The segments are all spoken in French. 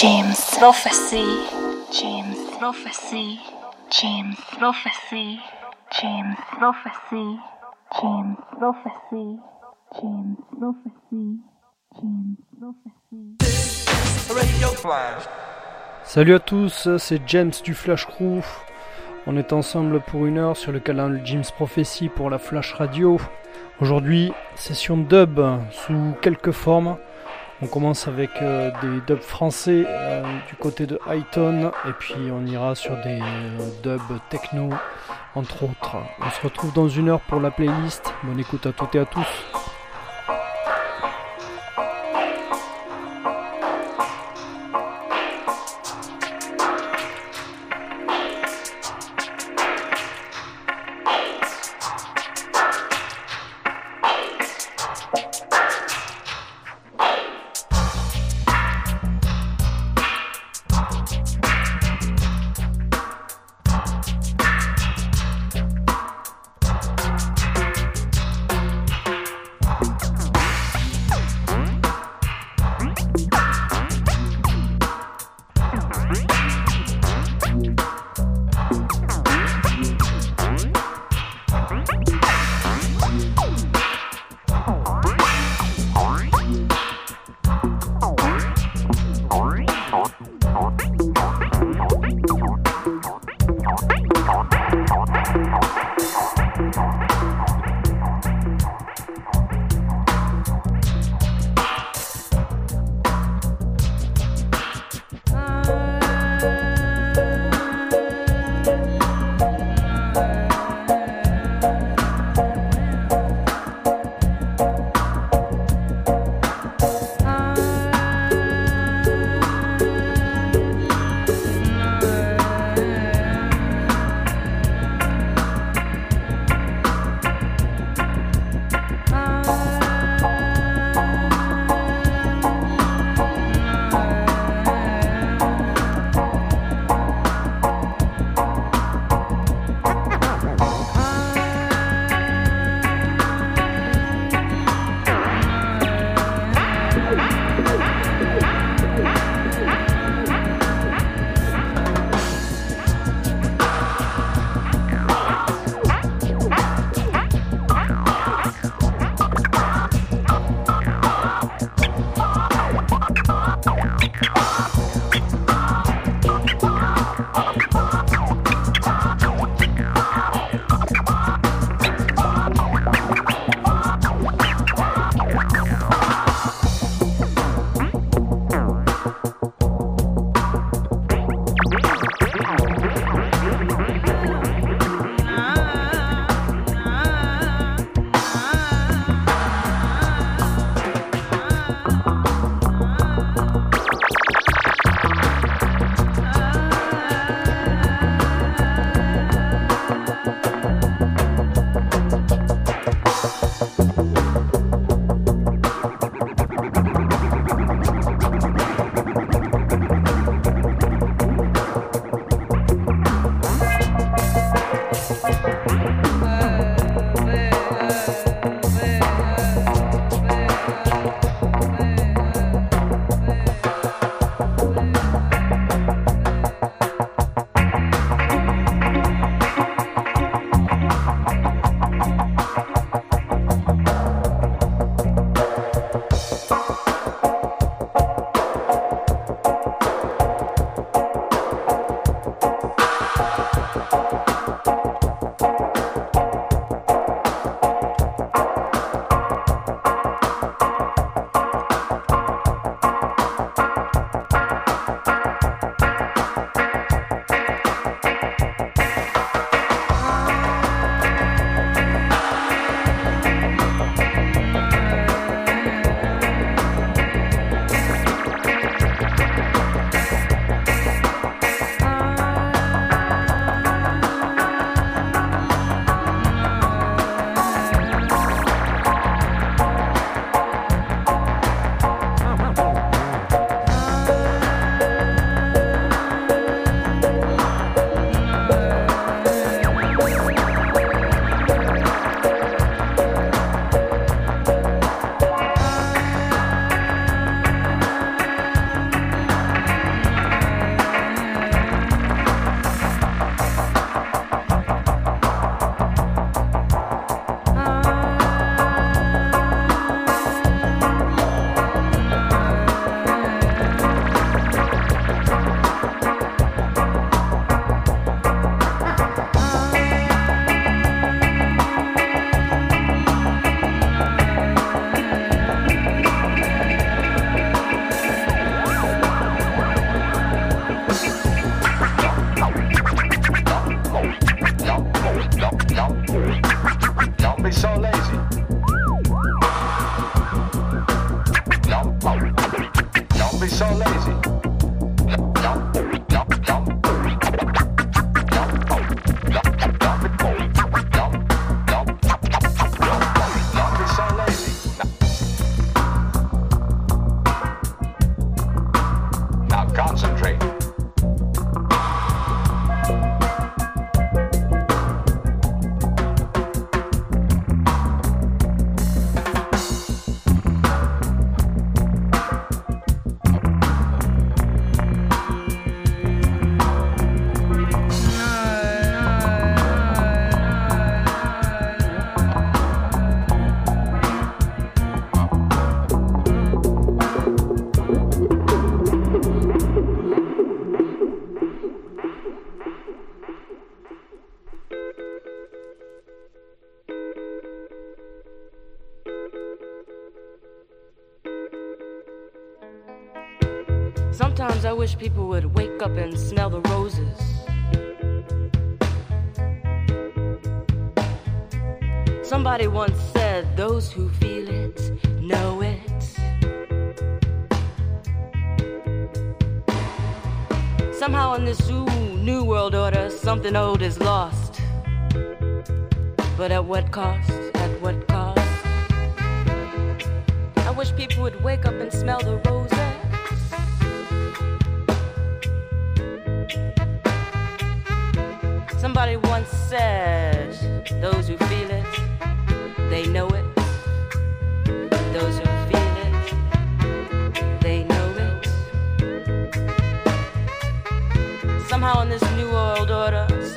James Prophecy. James Prophecy. James Prophecy. James Prophecy. James Prophecy. James Prophecy. James Prophecy. Salut à tous, c'est James du Flash Crew. On est ensemble pour une heure sur le canal James Prophecy pour la Flash Radio. Aujourd'hui, session dub sous quelques formes. On commence avec euh, des dubs français euh, du côté de Highton et puis on ira sur des euh, dubs techno entre autres. On se retrouve dans une heure pour la playlist. Bonne écoute à toutes et à tous.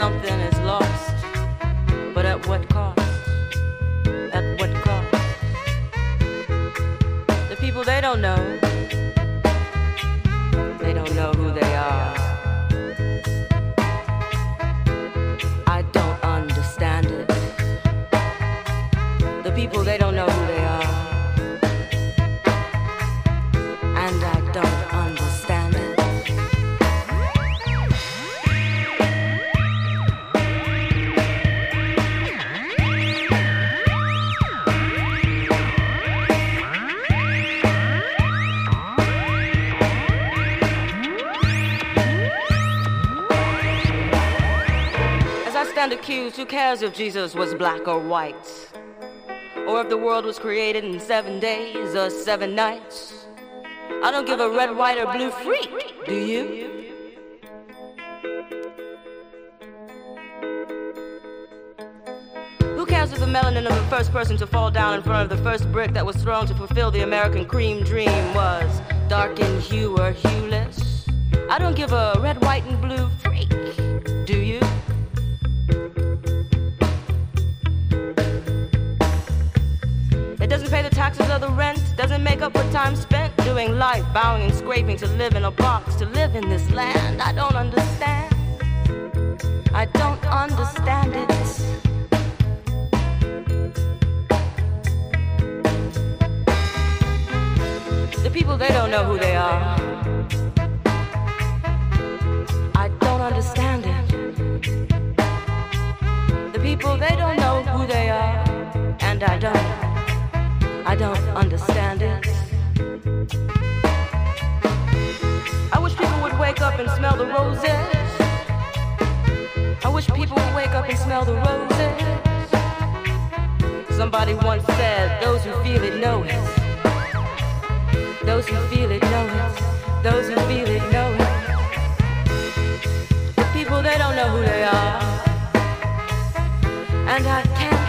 Something is lost. But at what cost? At what cost? The people they don't know, who cares if Jesus was black or white? Or if the world was created in seven days or seven nights? I don't give a red, white, or blue freak, do you? Who cares if the melanin of the first person to fall down in front of the first brick that was thrown to fulfill the American cream dream was dark in hue or hueless? I don't give a red, white, and blue freak, pay the taxes or the rent, doesn't make up for time spent doing life, bowing and scraping to live in a box, to live in this land. I don't understand. I don't understand it. The people, they don't know who they are. I don't understand it. The people, they don't know who they are. And I don't. I don't understand it. I wish people would wake up and smell the roses. I wish people would wake up and smell the roses. Somebody once said, those who feel it know it. Those who feel it know it. Those who feel it know it. The people, they don't know who they are. And I can't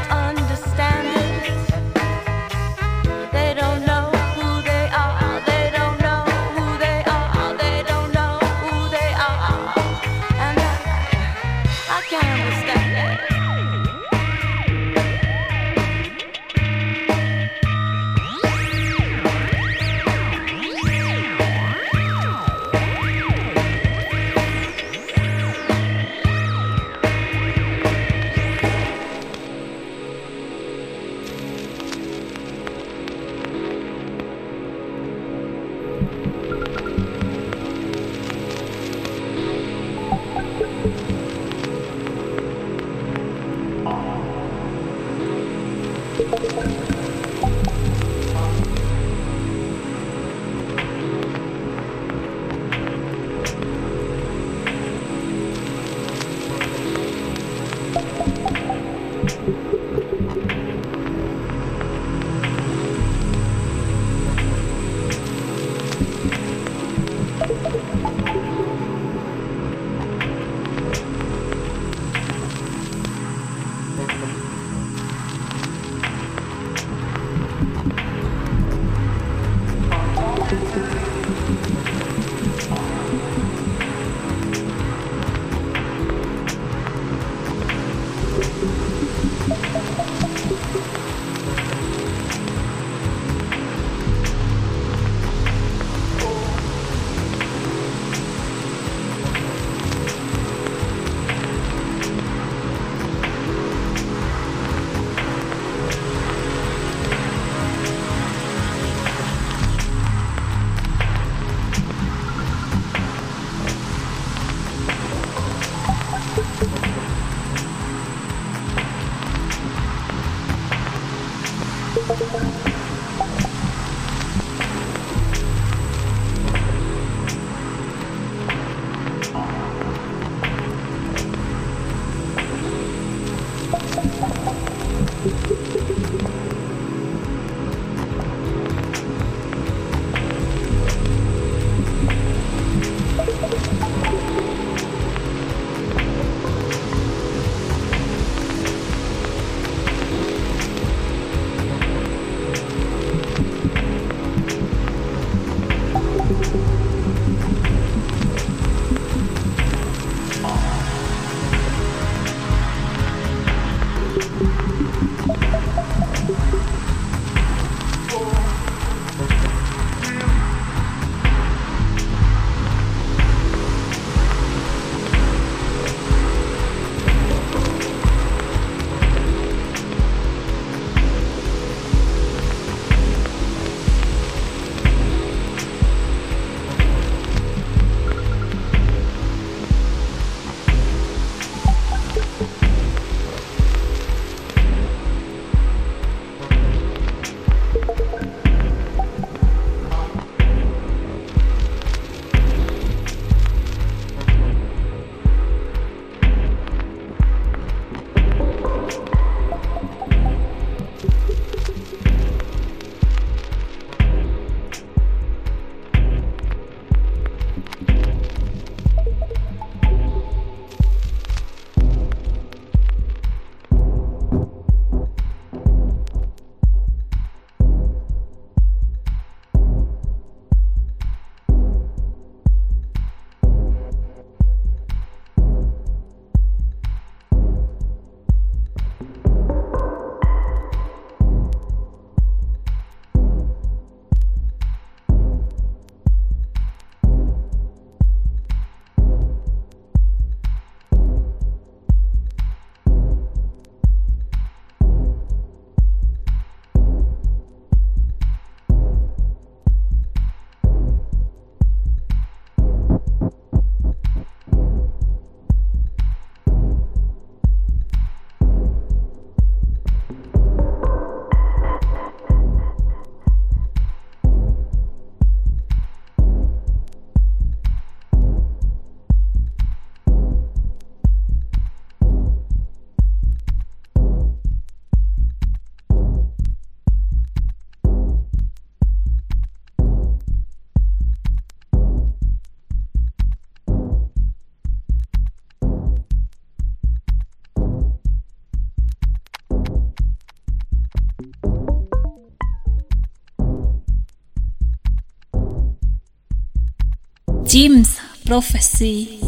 Jim's prophecy.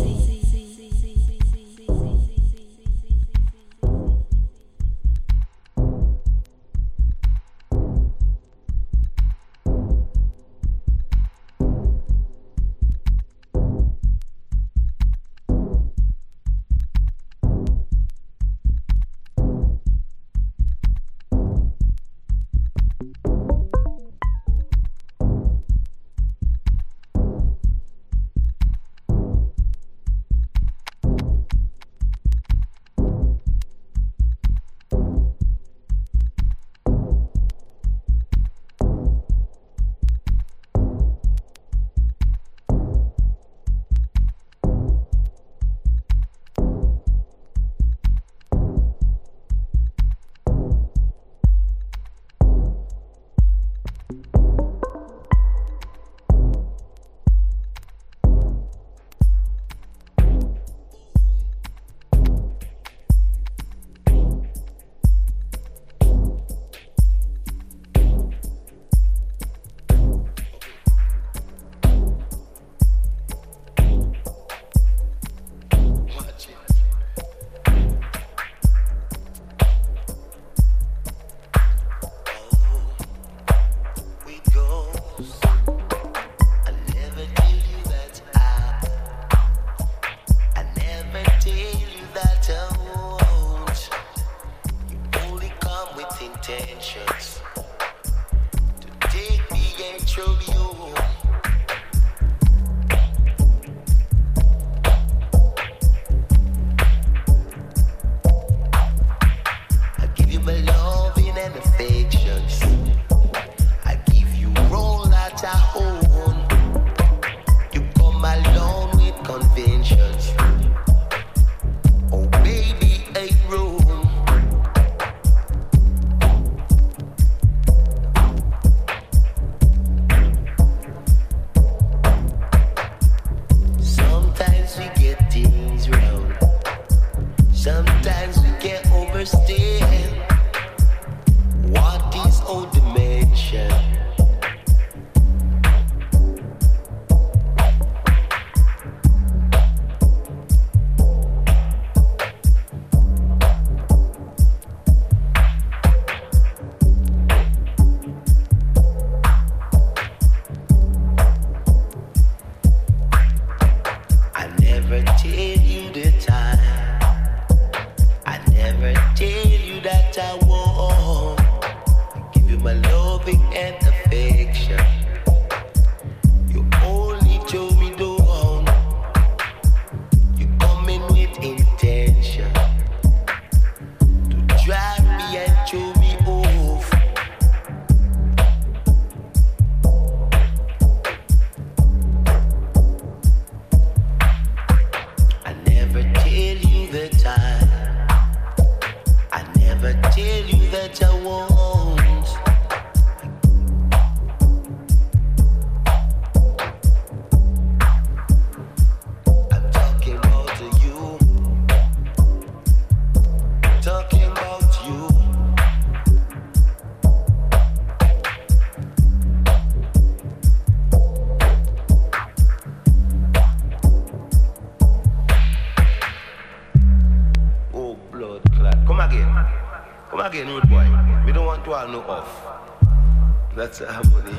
That's a harmony.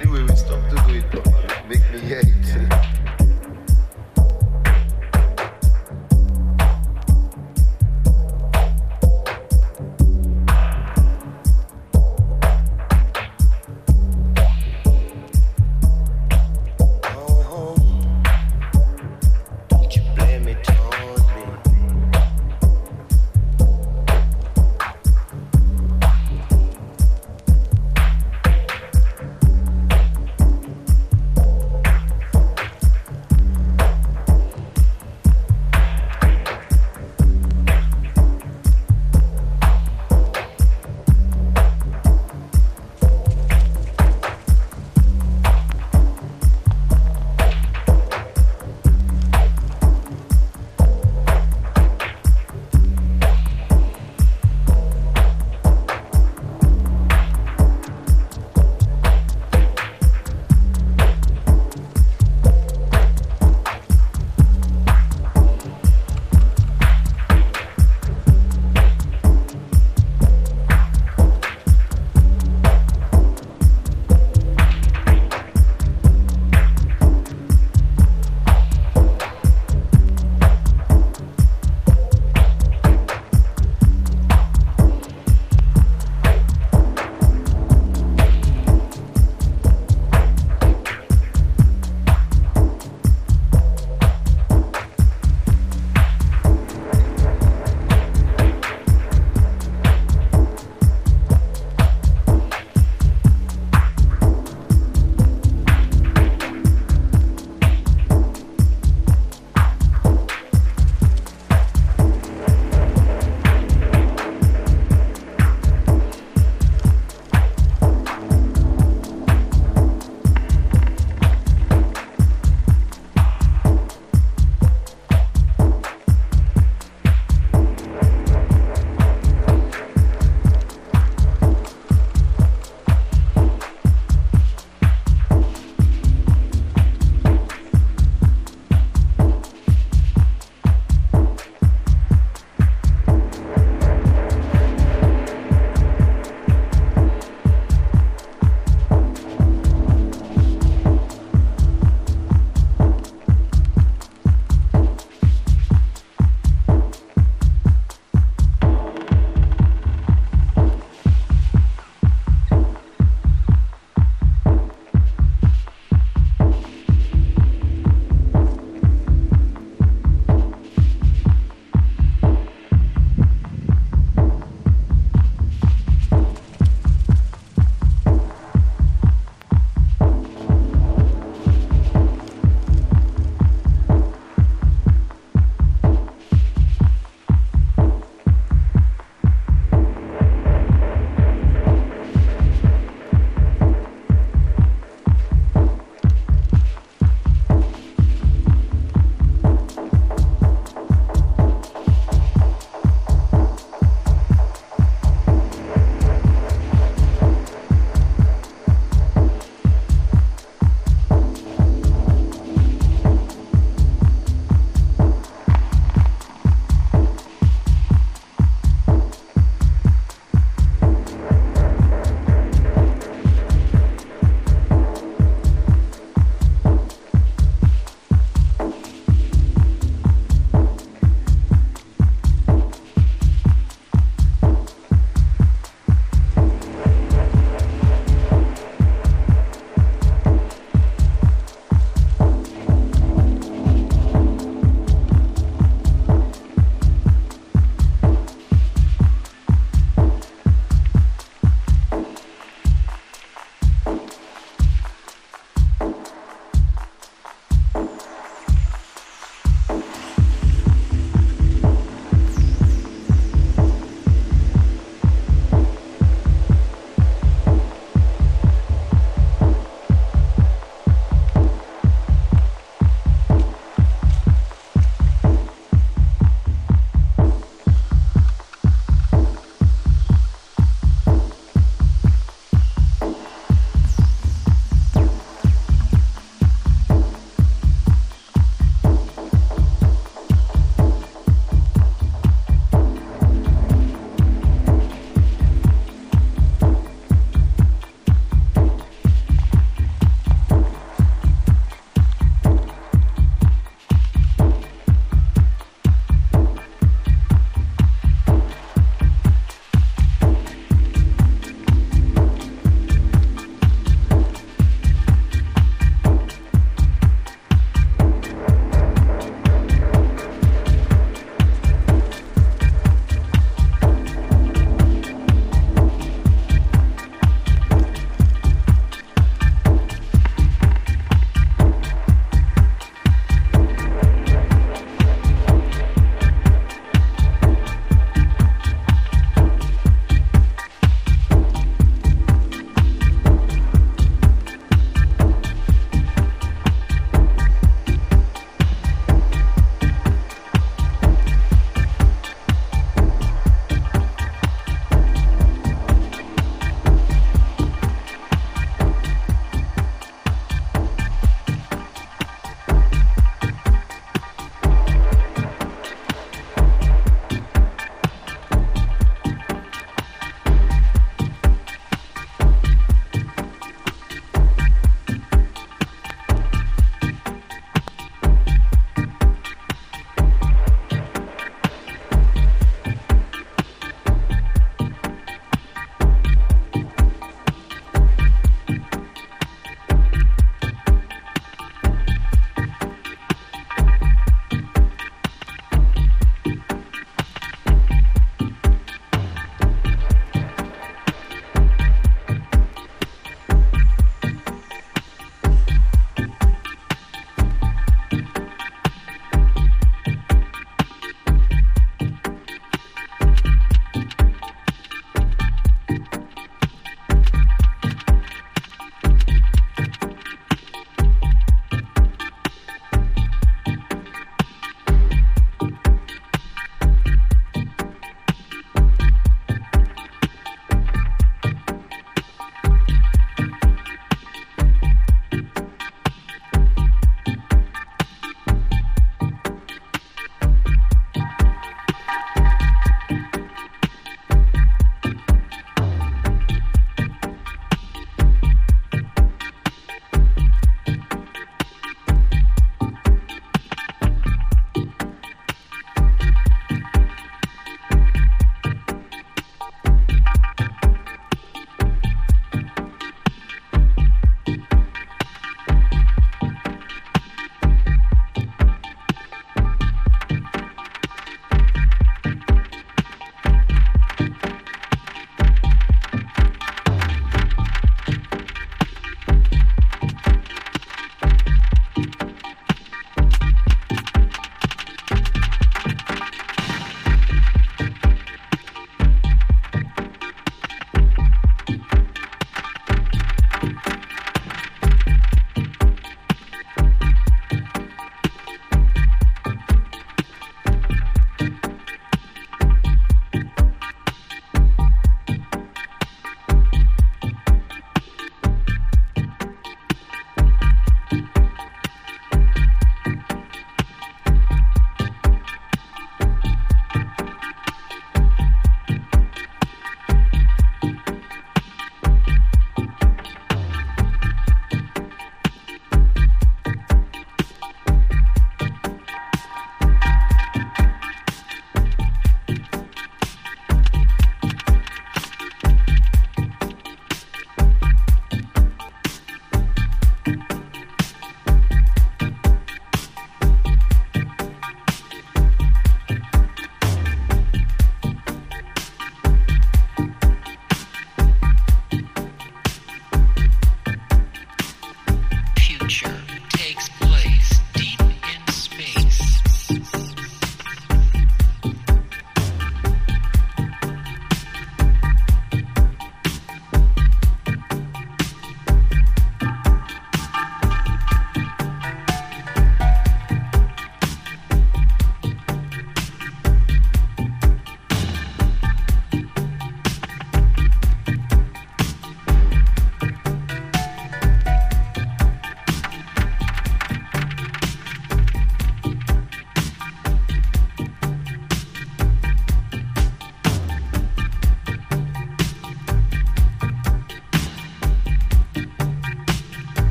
anyway, we stop to do it properly. Make me hate.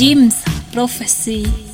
Jim's Prophecy.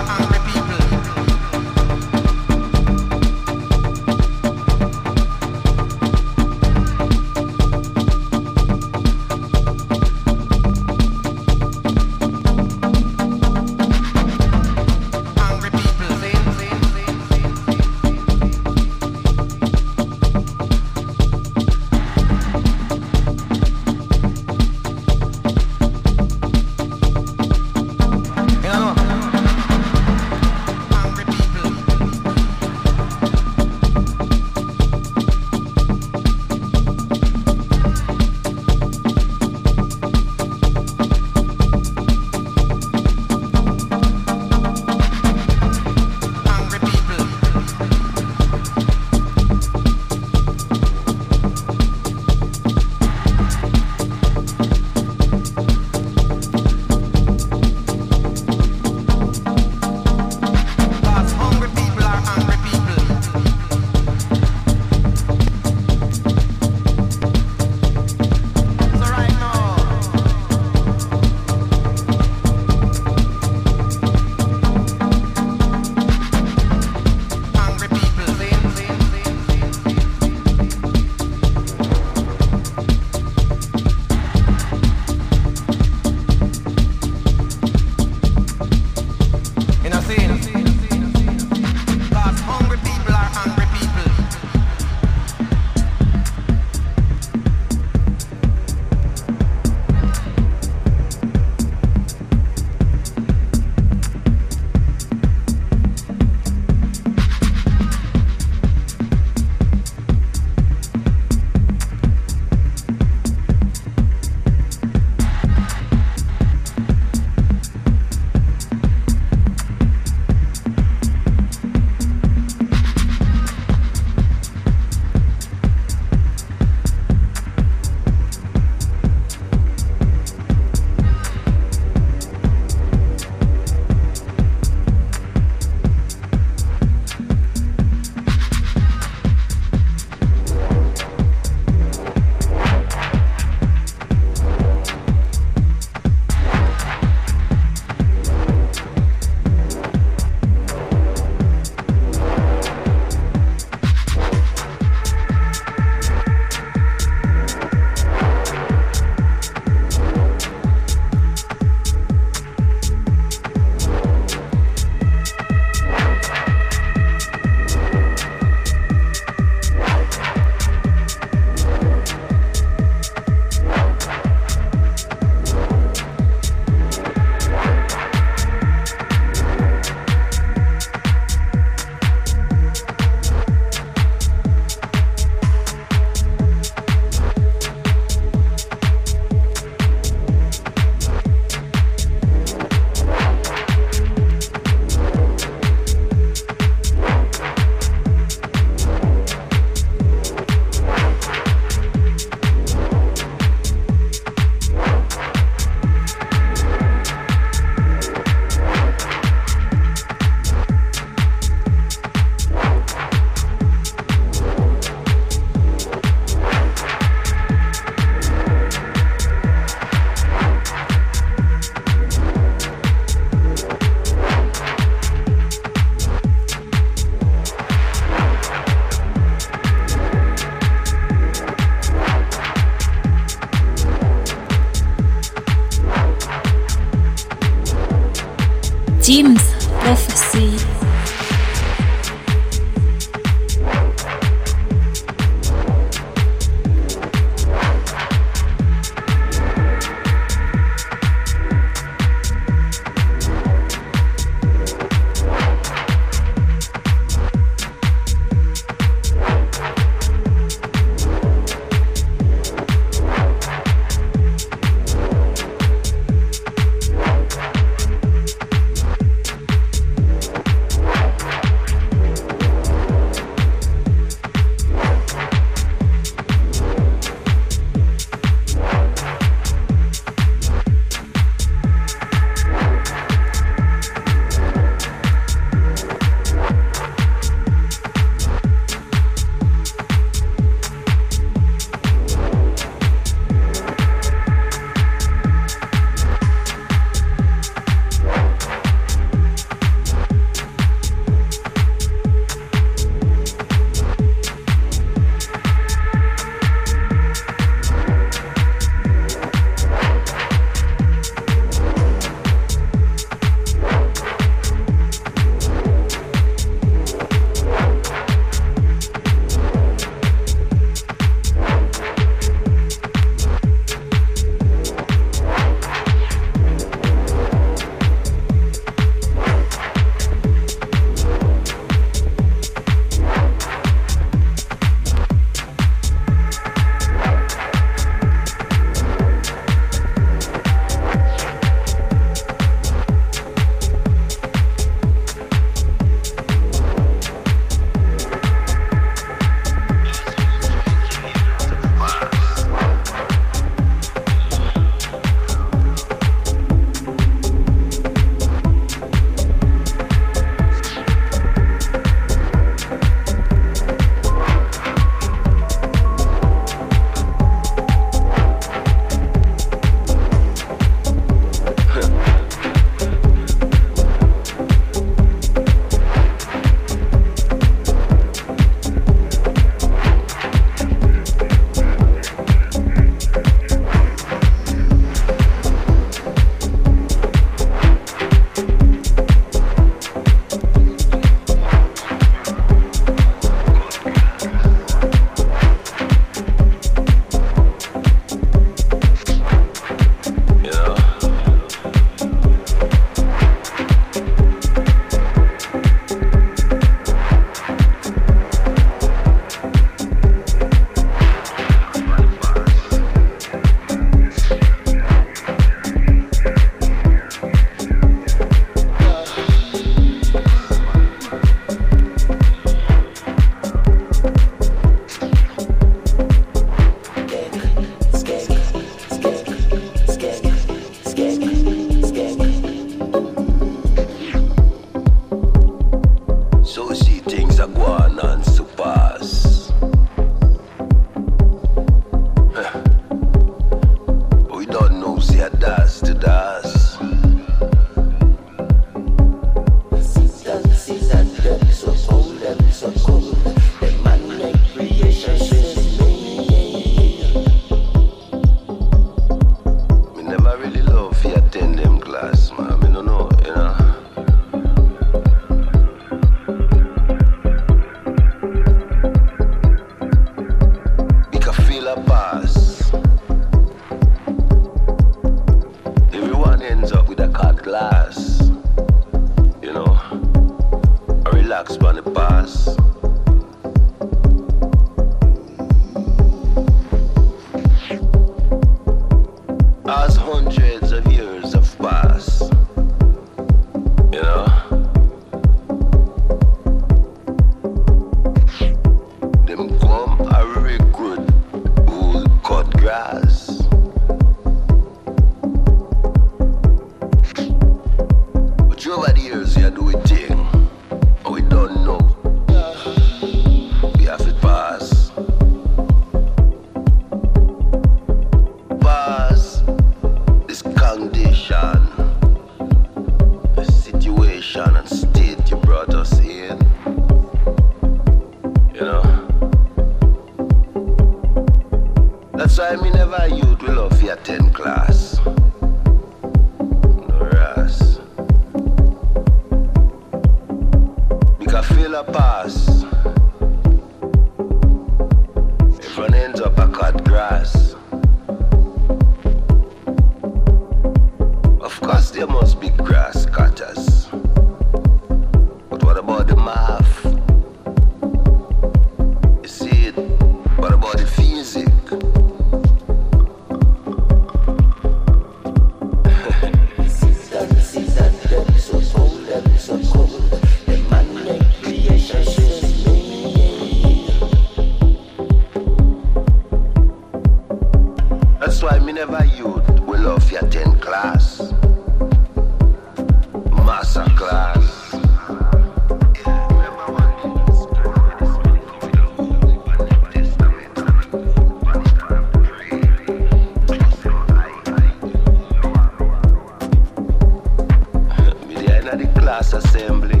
Class assembly,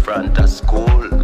front of school.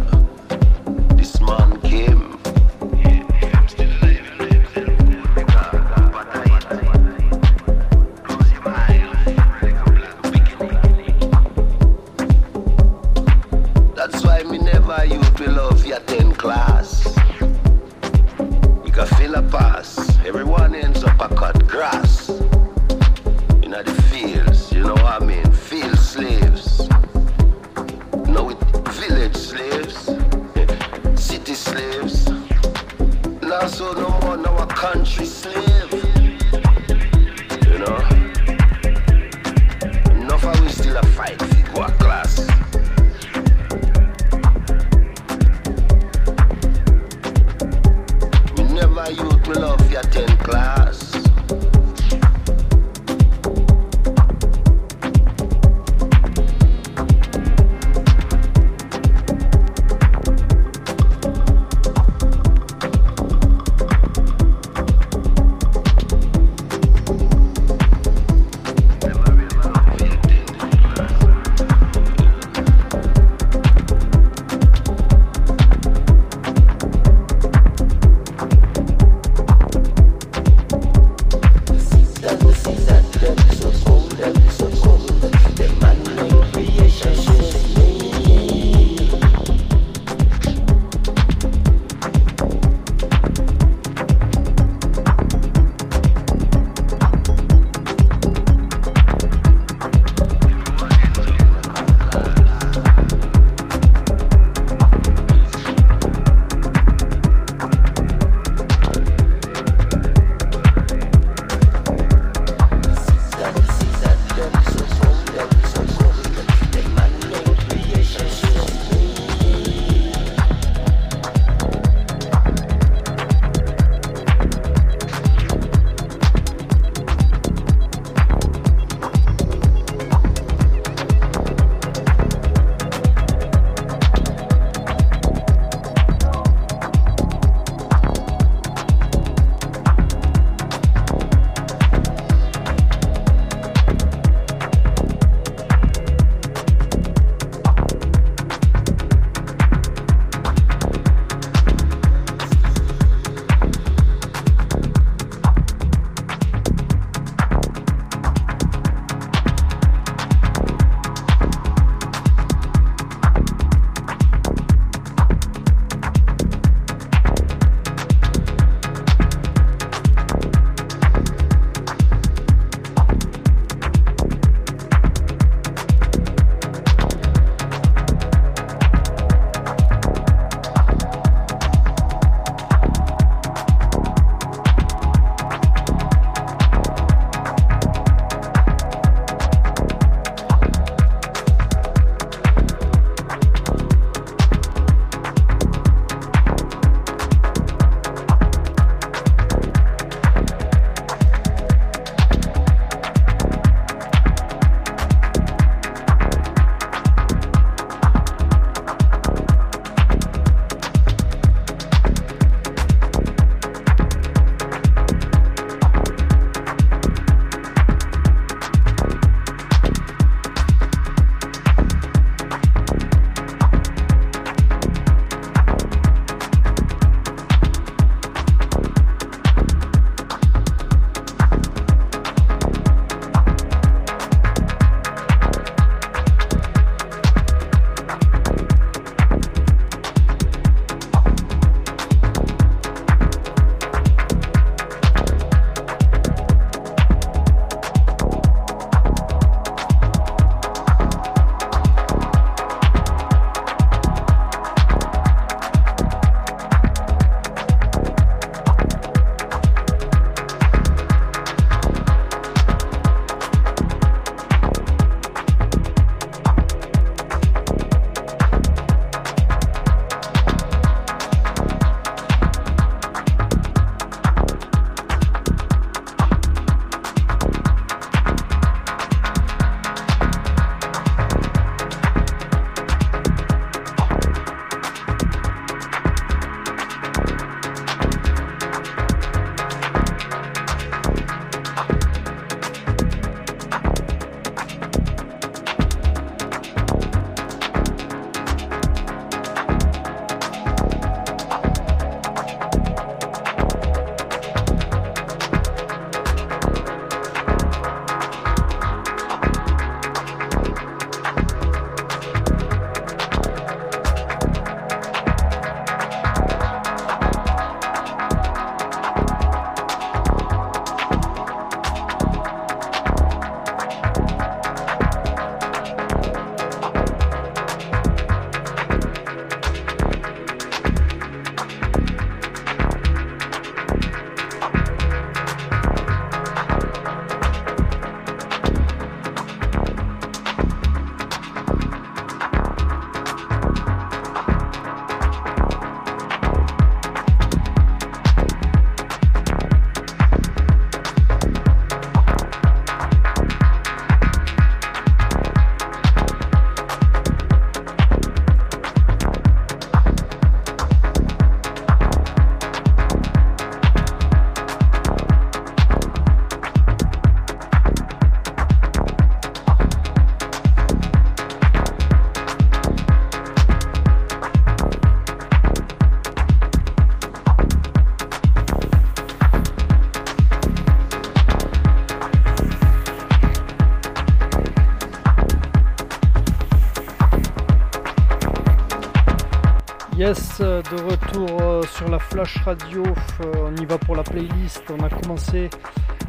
Euh, sur la Flash Radio. Euh, on y va pour la playlist. On a commencé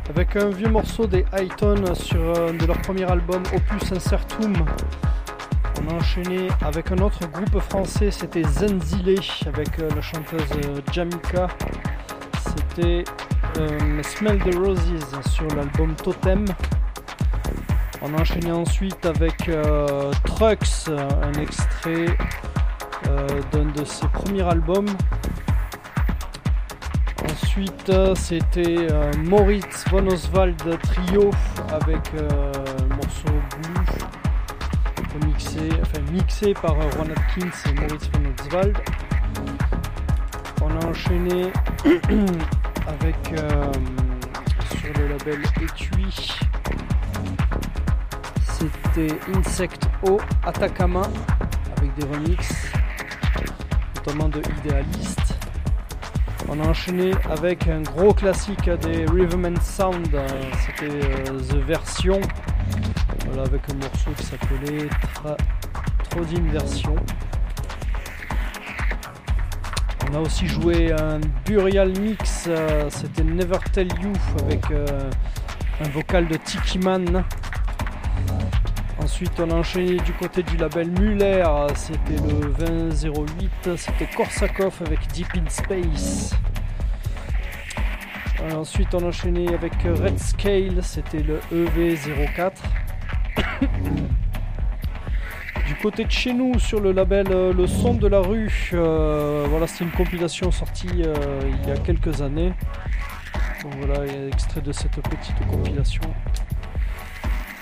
avec un vieux morceau des Highton sur euh, de leur premier album Opus Incertum. On a enchaîné avec un autre groupe français, c'était Zenzile avec la chanteuse Jamika. C'était Smell the Roses sur l'album Totem. On a enchaîné ensuite avec Trucks, un extrait d'un de ses premiers albums. Ensuite, euh, c'était euh, Moritz von Oswald Trio avec euh, le morceau Blue, remixé, enfin, mixé par euh, Ron Atkins et Moritz von Oswald. On a enchaîné avec euh, sur le label Etui. C'était Insect O Atacama avec des remixes, de Idealist. On a enchaîné avec un gros classique des Riverman Sound, c'était euh, The Version, voilà, avec un morceau qui s'appelait Trodin Version. On a aussi joué un Burial Mix, euh, c'était Never Tell You avec euh, un vocal de Tiki Man. Ensuite, on a enchaîné du côté du label Muller, c'était le 2008, c'était Korsakov avec Deep in Space. Euh, ensuite, on a enchaîné avec Red Scale, c'était le E EV04. Du côté de chez nous, sur le label euh, Le Son de la Rue, euh, voilà, c'est une compilation sortie il y a quelques années. Voilà, il extrait de cette petite compilation.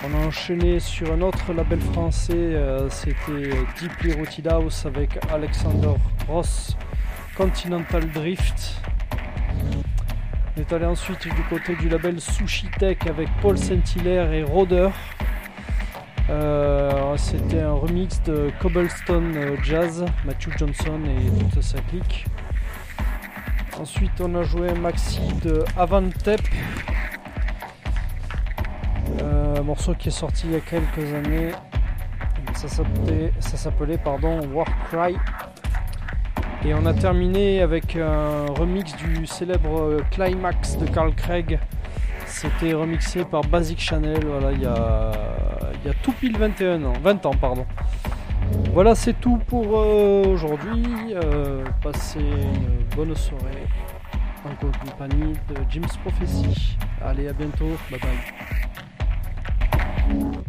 On a enchaîné sur un autre label français, euh, c'était Deeply Rooted House avec Alexander Ross, Continental Drift. On est allé ensuite du côté du label Sushi Tech avec Paul Saint-Hilaire et Roder. Euh, c'était un remix de Cobblestone euh, Jazz, Matthew Johnson et toute sa clique. Ensuite, on a joué maxi de Avantep, un morceau qui est sorti il y a quelques années. Ça s'appelait, ça s'appelait pardon, Warcry. Et on a terminé avec un remix du célèbre euh, Climax de Carl Craig. C'était remixé par Basic Channel, voilà, il y a, il y a tout pile 21 ans, 20 ans, pardon. Voilà, c'est tout pour euh, aujourd'hui. Euh, passez une bonne soirée en compagnie de Jim's Prophecy. Allez, à bientôt, bye bye. Thank you.